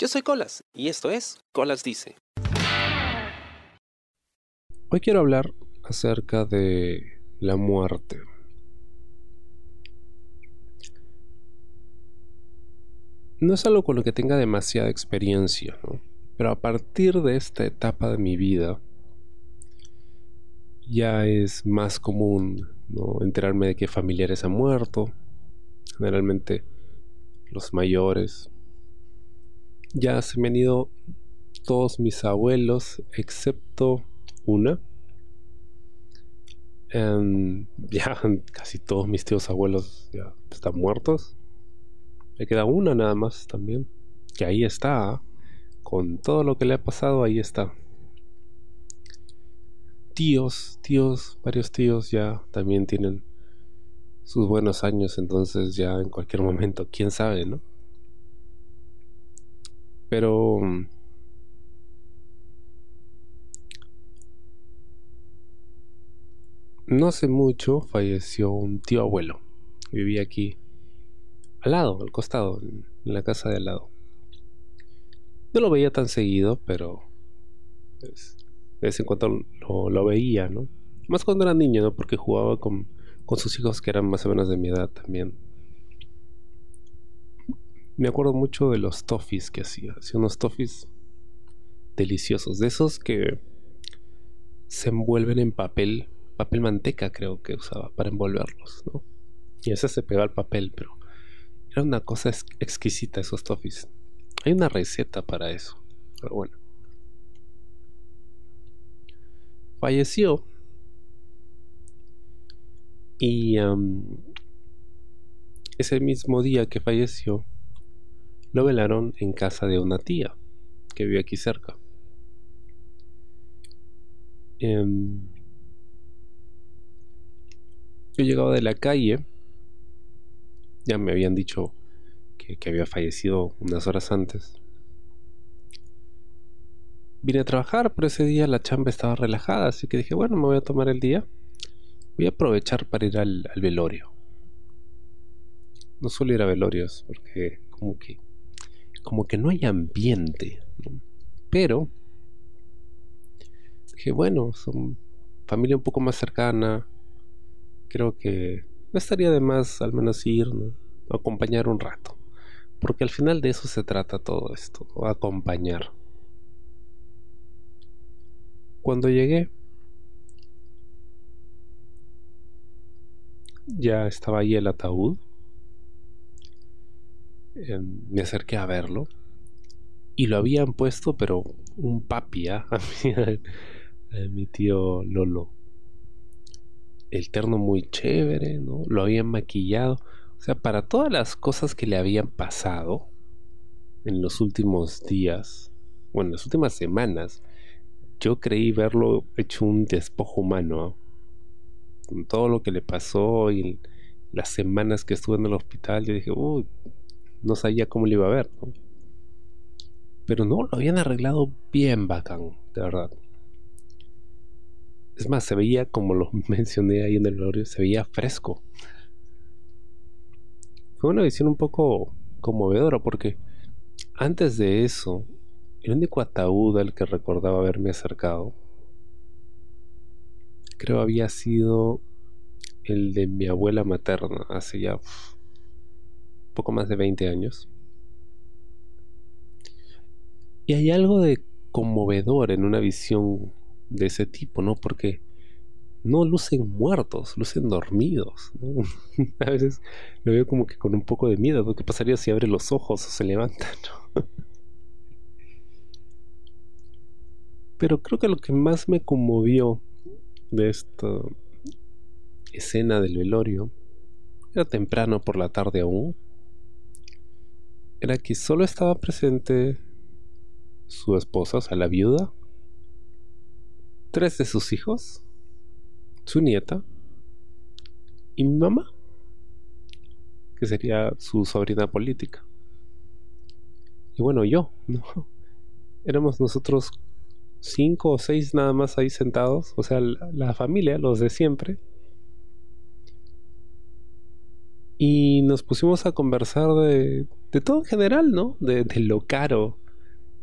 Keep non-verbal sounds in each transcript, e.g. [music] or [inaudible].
Yo soy Colas y esto es Colas Dice. Hoy quiero hablar acerca de la muerte. No es algo con lo que tenga demasiada experiencia, ¿no? pero a partir de esta etapa de mi vida ya es más común enterarme de que familiares han muerto, generalmente los mayores. Ya se me han ido todos mis abuelos, excepto una. Em, [laughs] ya casi todos mis tíos abuelos ya están muertos. Me queda una nada más también. Que ahí está. Con todo lo que le ha pasado, ahí está. Tíos, tíos, varios tíos ya también tienen sus buenos años, entonces ya en cualquier momento, quién sabe, ¿no? Pero... No hace mucho falleció un tío abuelo. Vivía aquí, al lado, al costado, en la casa de al lado. No lo veía tan seguido, pero pues, de vez en cuando lo, veía, ¿no? Más cuando era niño, ¿no? Porque jugaba con, con sus hijos que eran más o menos de mi edad también. Me acuerdo mucho de los toffees que hacía. Hacía unos toffees deliciosos. De esos que se envuelven en papel. Papel manteca creo que usaba para envolverlos, ¿no? Y ese se pegaba al papel, pero era una cosa exquisita esos toffees. Hay una receta para eso. Pero bueno. Falleció y ese mismo día que falleció, lo velaron en casa de una tía que vive aquí cerca. Em, yo llegaba de la calle, ya me habían dicho que, que había fallecido unas horas antes. Vine a trabajar, pero ese día la chamba estaba relajada, así que dije, bueno, me voy a tomar el día Voy a aprovechar para ir al, velorio. No suelo ir a velorios porque como que como que no hay ambiente. Pero dije, bueno, son familia un poco más cercana. Creo que no estaría de más al menos ir, ¿no? acompañar un rato. Porque al final de eso se trata todo esto, acompañar. Cuando llegué, ya estaba ahí el ataúd. Em, me acerqué a verlo. Y lo habían puesto, pero un papi, ¿ah? [laughs] a, mi tío Lolo. El terno muy chévere, ¿no? Lo habían maquillado. O sea, para todas las cosas que le habían pasado en los últimos días, bueno, en las últimas semanas, yo creí verlo hecho un despojo humano. ¿ah? con todo lo que le pasó y las semanas que estuve en el hospital, yo dije, uy, no sabía cómo le iba a ver, Pero no, lo habían arreglado bien bacán, de verdad. Es más, se veía, como lo [laughs] mencioné ahí en el velorio, se veía fresco. Fue una visión un poco conmovedora porque antes de eso, el único ataúd al que recordaba haberme acercado creo había sido el de mi abuela materna hace ya poco más de 20 años. Y hay algo de conmovedor en una visión de ese tipo, ¿no? Porque no lucen muertos, lucen dormidos. [laughs] A veces lo veo como que con un poco de miedo. ¿no? ¿Qué pasaría si abre los ojos o se levanta? [laughs] Pero creo que lo que más me conmovió de esta escena del velorio, era temprano por la tarde aún, era que solo estaba presente su esposa, o sea, la viuda, tres de sus hijos, su nieta y mi mamá, que sería su sobrina política. Y bueno, yo, ¿no? [laughs] Éramos nosotros cinco o seis nada más ahí sentados, o sea, la, familia, los de siempre. Y nos pusimos a conversar de, de todo en general, ¿no? De, lo caro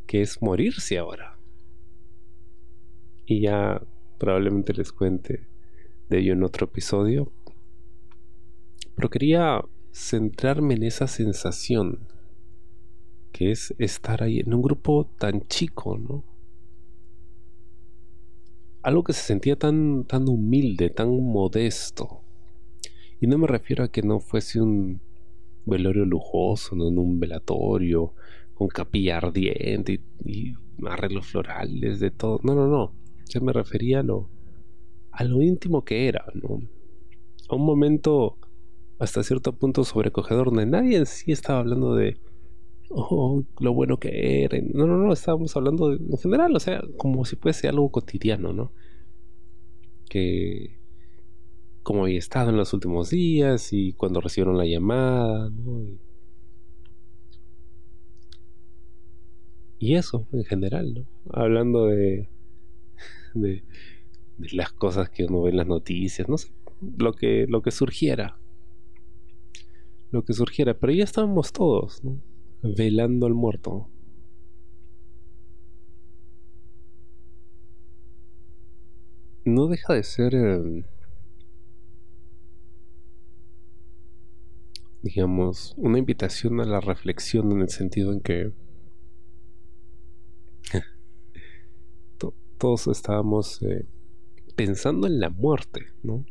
que es morirse ahora. Y ya probablemente les cuente de ello en otro episodio. Pero quería centrarme en esa sensación que es estar ahí en un grupo tan chico, ¿no? Algo que se sentía tan, tan humilde, tan modesto. Y no me refiero a que no fuese un velorio lujoso, no en un velatorio, con capilla ardiente y, arreglos florales, de todo. No, no, no. Yo me refería a lo, a lo íntimo que era, ¿no? A un momento hasta cierto punto sobrecogedor donde nadie en sí estaba hablando de oh, lo bueno que era. No, no, no, estábamos hablando en general, o sea, como si fuese algo cotidiano, ¿no? Que como había estado en los últimos días y cuando recibieron la llamada, ¿no? Y, eso, en general, ¿no? Hablando de, de, de, las cosas que uno ve en las noticias, no sé, lo que, lo que surgiera. Lo que surgiera, pero ya estábamos todos, ¿no? velando al muerto. No deja de ser, em, digamos, una invitación a la reflexión en el sentido en que [laughs] todos estábamos eh, pensando en la muerte, ¿no?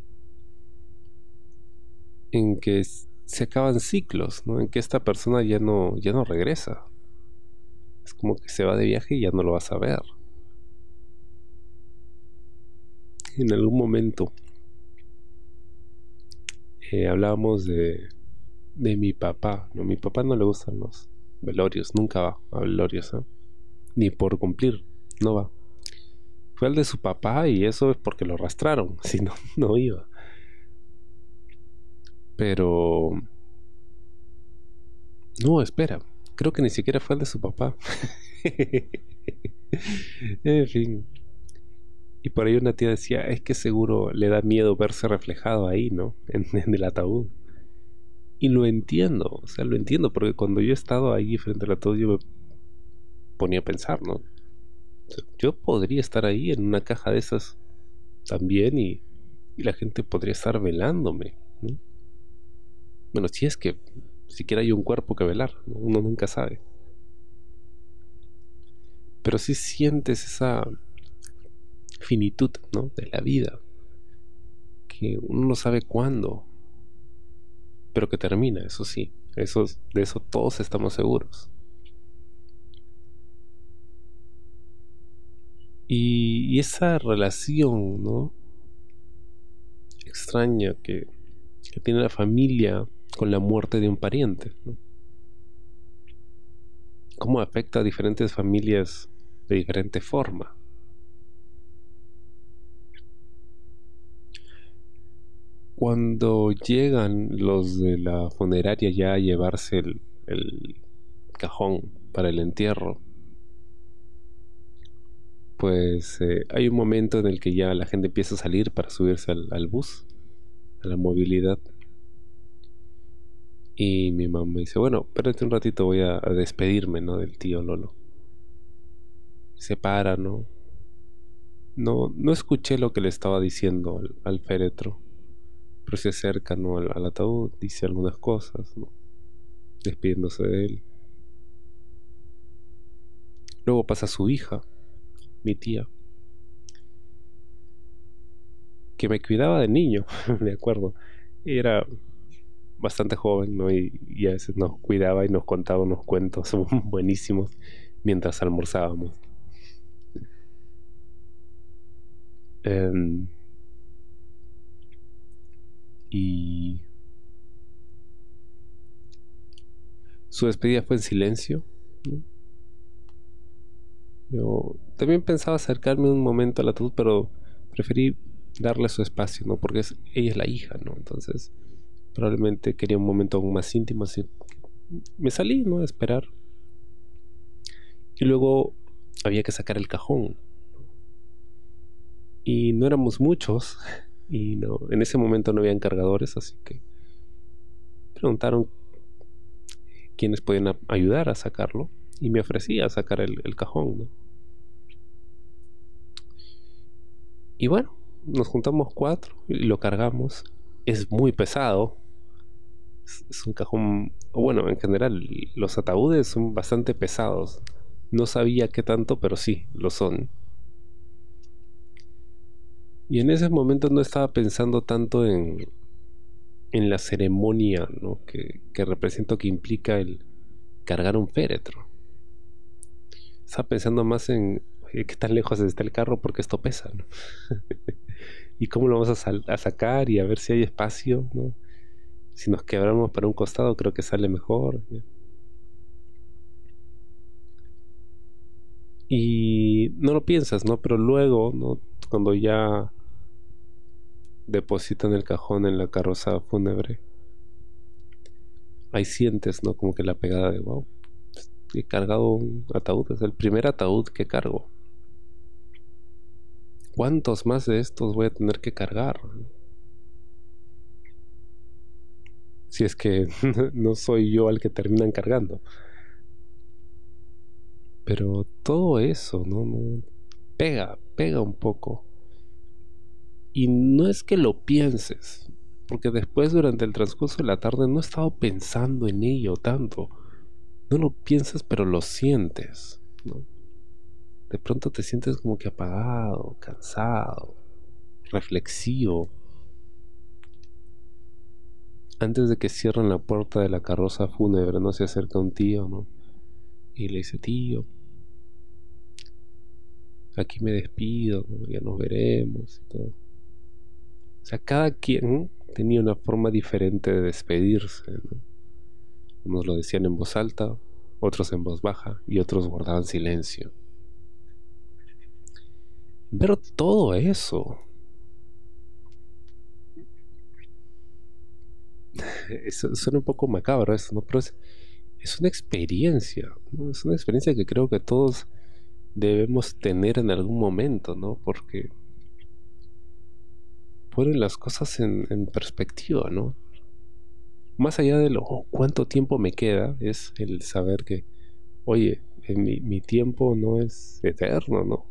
En que se acaban ciclos, ¿no? En que esta persona ya no, ya no regresa. Es como que se va de viaje y ya no lo vas a ver. En algún momento eh, hablábamos de, de mi papá. No, mi papá no le gustan los velorios, nunca va a velorios, ¿eh? ni por cumplir, no va. Fue el de su papá y eso es porque lo arrastraron, [laughs] si no, no iba. Pero... No, espera. Creo que ni siquiera fue el de su papá. [laughs] en fin. Y por ahí una tía decía, es que seguro le da miedo verse reflejado ahí, ¿no? [laughs] En, el ataúd. Y lo entiendo, o sea, lo entiendo, porque cuando yo he estado ahí frente al ataúd, yo me ponía a pensar, ¿no? yo podría estar ahí en una caja de esas también y, y la gente podría estar velándome, ¿no? Bueno, si es que siquiera hay un cuerpo que velar, uno nunca sabe. Pero si sientes esa finitud, ¿no? De la vida. Que uno no sabe cuándo. Pero que termina, eso sí. Eso, de eso todos estamos seguros. Y, esa relación, ¿no? Extraña que, que tiene la familia con la muerte de un pariente. ¿Cómo afecta a diferentes familias de diferente forma? Cuando llegan los de la funeraria ya a llevarse el, cajón para el entierro, pues eh, hay un momento en el que ya la gente empieza a salir para subirse al bus, a la movilidad. Y mi mamá me dice, bueno, espérate un ratito, voy a, despedirme, ¿no? Del tío Lolo. Se para, ¿no? No, no escuché lo que le estaba diciendo al, féretro, pero se acerca, ¿no? Al, ataúd, dice algunas cosas. Despidiéndose de él. Luego pasa su hija, mi tía, que me cuidaba de niño, [laughs] me acuerdo. Era bastante joven, ¿no? Y, a veces nos cuidaba y nos contaba unos cuentos [laughs] buenísimos mientras almorzábamos. Em, y su despedida fue en silencio. Yo también pensaba acercarme un momento a la ataúd, pero preferí darle su espacio, ¿no? Porque ella es la hija, ¿no? Entonces Probablemente quería un momento aún más íntimo, así me salí, ¿no? A esperar. Y luego había que sacar el cajón. Y no éramos muchos. [laughs] Y no, en ese momento no habían cargadores, así que preguntaron quiénes podían ayudar a sacarlo. y me ofrecía sacar el, el cajón, ¿no? Y bueno, nos juntamos cuatro y lo cargamos. Es muy pesado. Es, un cajón. Bueno, en general, los ataúdes son bastante pesados. No sabía qué tanto, pero sí, lo son. Y en ese momento no estaba pensando tanto en, en la ceremonia ¿no? que, que represento que implica el cargar un féretro. Estaba pensando más en qué tan lejos está el carro porque esto pesa, ¿no? [laughs] y cómo lo vamos a, sacar y a ver si hay espacio, ¿no? Si nos quebramos para un costado, creo que sale mejor. Y no lo piensas, ¿no? Pero luego, ¿no? Cuando ya depositan el cajón en la carroza fúnebre, ahí sientes, ¿no? Como que la pegada de wow. He cargado un ataúd, es el primer ataúd que cargo. ¿Cuántos más de estos voy a tener que cargar? Si es que [laughs] no soy yo al que terminan cargando. Pero todo eso, ¿no? Pega, pega un poco. Y no es que lo pienses, porque después durante el transcurso de la tarde no he estado pensando en ello tanto. No lo piensas, pero lo sientes, ¿no? de pronto te sientes como que apagado, cansado, reflexivo. Antes de que cierren la puerta de la carroza fúnebre, no se acerca un tío, ¿no? Y le dice, tío, aquí me despido, ya nos veremos y todo. O sea, cada quien tenía una forma diferente de despedirse, ¿no? Unos lo decían en voz alta, otros en voz baja y otros guardaban silencio. Pero todo eso. [laughs] suena un poco macabro eso, ¿no? Pero es, una experiencia, Es una experiencia que creo que todos debemos tener en algún momento, ¿no? Porque ponen las cosas en, perspectiva, ¿no? Más allá de lo cuánto tiempo me queda, es el saber que, oye, mi, mi tiempo no es eterno, ¿no?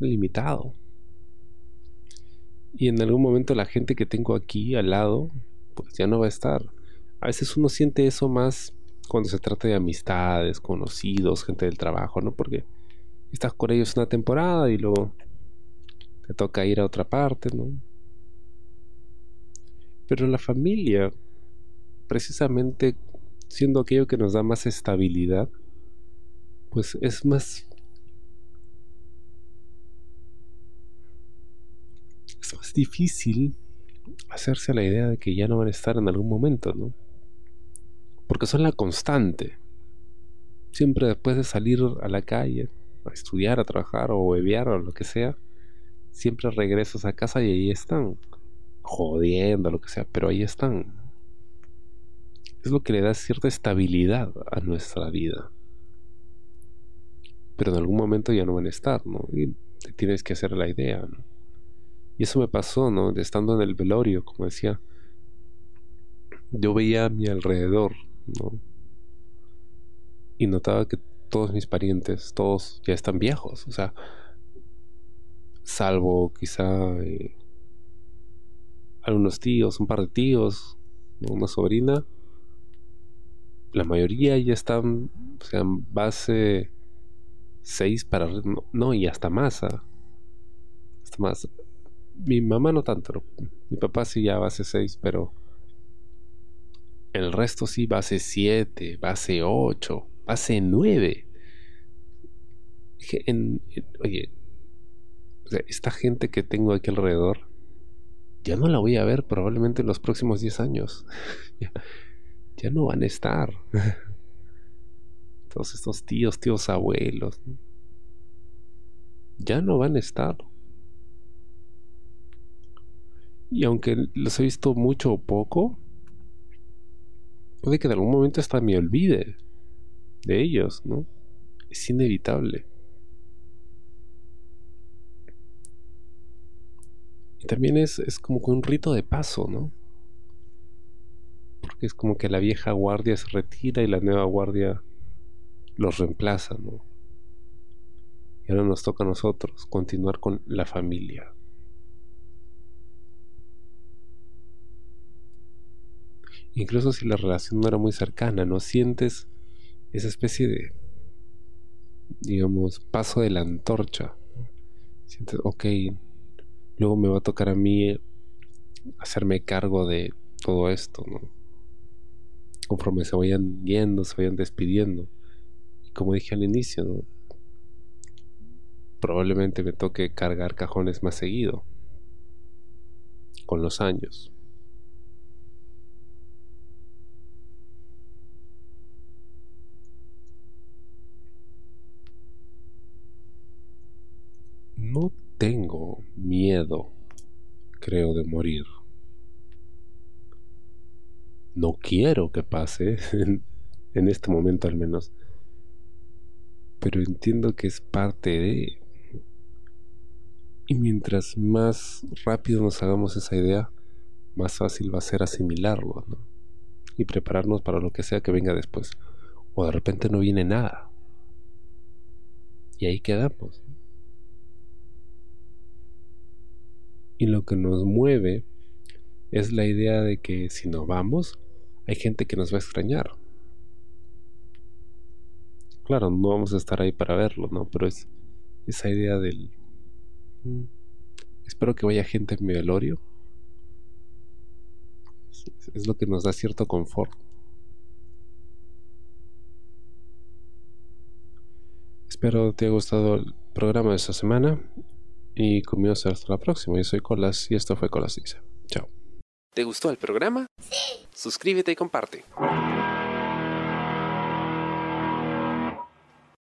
limitado. Y en algún momento la gente que tengo aquí al lado, pues ya no va a estar. A veces uno siente eso más cuando se trata de amistades, conocidos, gente del trabajo, ¿no? Porque estás con ellos una temporada y luego te toca ir a otra parte, ¿no? Pero la familia, precisamente siendo aquello que nos da más estabilidad, pues es más es más difícil hacerse la idea de que ya no van a estar en algún momento, ¿no? Porque son la constante. Siempre después de salir a la calle, a estudiar, a trabajar o bebear o lo que sea, siempre regresas a casa y ahí están. Jodiendo, lo que sea, pero ahí están. Es lo que le da cierta estabilidad a nuestra vida. Pero en algún momento ya no van a estar, ¿no? Y te tienes que hacer la idea, ¿no? Y eso me pasó, ¿no? Estando en el velorio, como decía, yo veía a mi alrededor, ¿no? Y notaba que todos mis parientes, todos ya están viejos, o sea, salvo quizá eh, algunos tíos, un par de tíos, una sobrina, la mayoría ya están, o sea, en base 6 para, no, no, y hasta más, ¿ah? hasta más mi mamá no tanto. Mi papá sí ya base 6, pero el resto sí base 7, base 8, base 9. oye, esta gente que tengo aquí alrededor, ya no la voy a ver probablemente en los próximos 10 años. [laughs] ya, no van a estar. [laughs] Todos estos tíos, tíos abuelos, ya no van a estar. Y aunque los he visto mucho o poco, puede que en algún momento hasta me olvide de ellos, ¿no? Es inevitable. También es, es como un rito de paso, ¿no? Porque es como que la vieja guardia se retira y la nueva guardia los reemplaza, ¿no? Y ahora nos toca a nosotros continuar con la familia. Incluso si la relación no era muy cercana, ¿no? Sientes esa especie de, digamos, paso de la antorcha. Sientes, ok, luego me va a tocar a mí hacerme cargo de todo esto, ¿no? Conforme se vayan yendo, se vayan despidiendo. Y como dije al inicio, probablemente me toque cargar cajones más seguido con los años. No tengo miedo, creo, de morir. No quiero que pase, [laughs] en este momento al menos. Pero entiendo que es parte de... Y mientras más rápido nos hagamos esa idea, más fácil va a ser asimilarlo, ¿no? Y prepararnos para lo que sea que venga después. O de repente no viene nada. Y ahí quedamos. Y lo que nos mueve es la idea de que si no vamos, hay gente que nos va a extrañar. Claro, no vamos a estar ahí para verlo, ¿no? Pero es esa idea del... Mm, espero que vaya gente en mi velorio. Es, lo que nos da cierto confort. Espero te haya gustado el programa de esta semana y conmigo hasta la próxima. Yo soy Colas y esto fue Colas Dice. Chao. ¿Te gustó el programa? Sí. Suscríbete y comparte.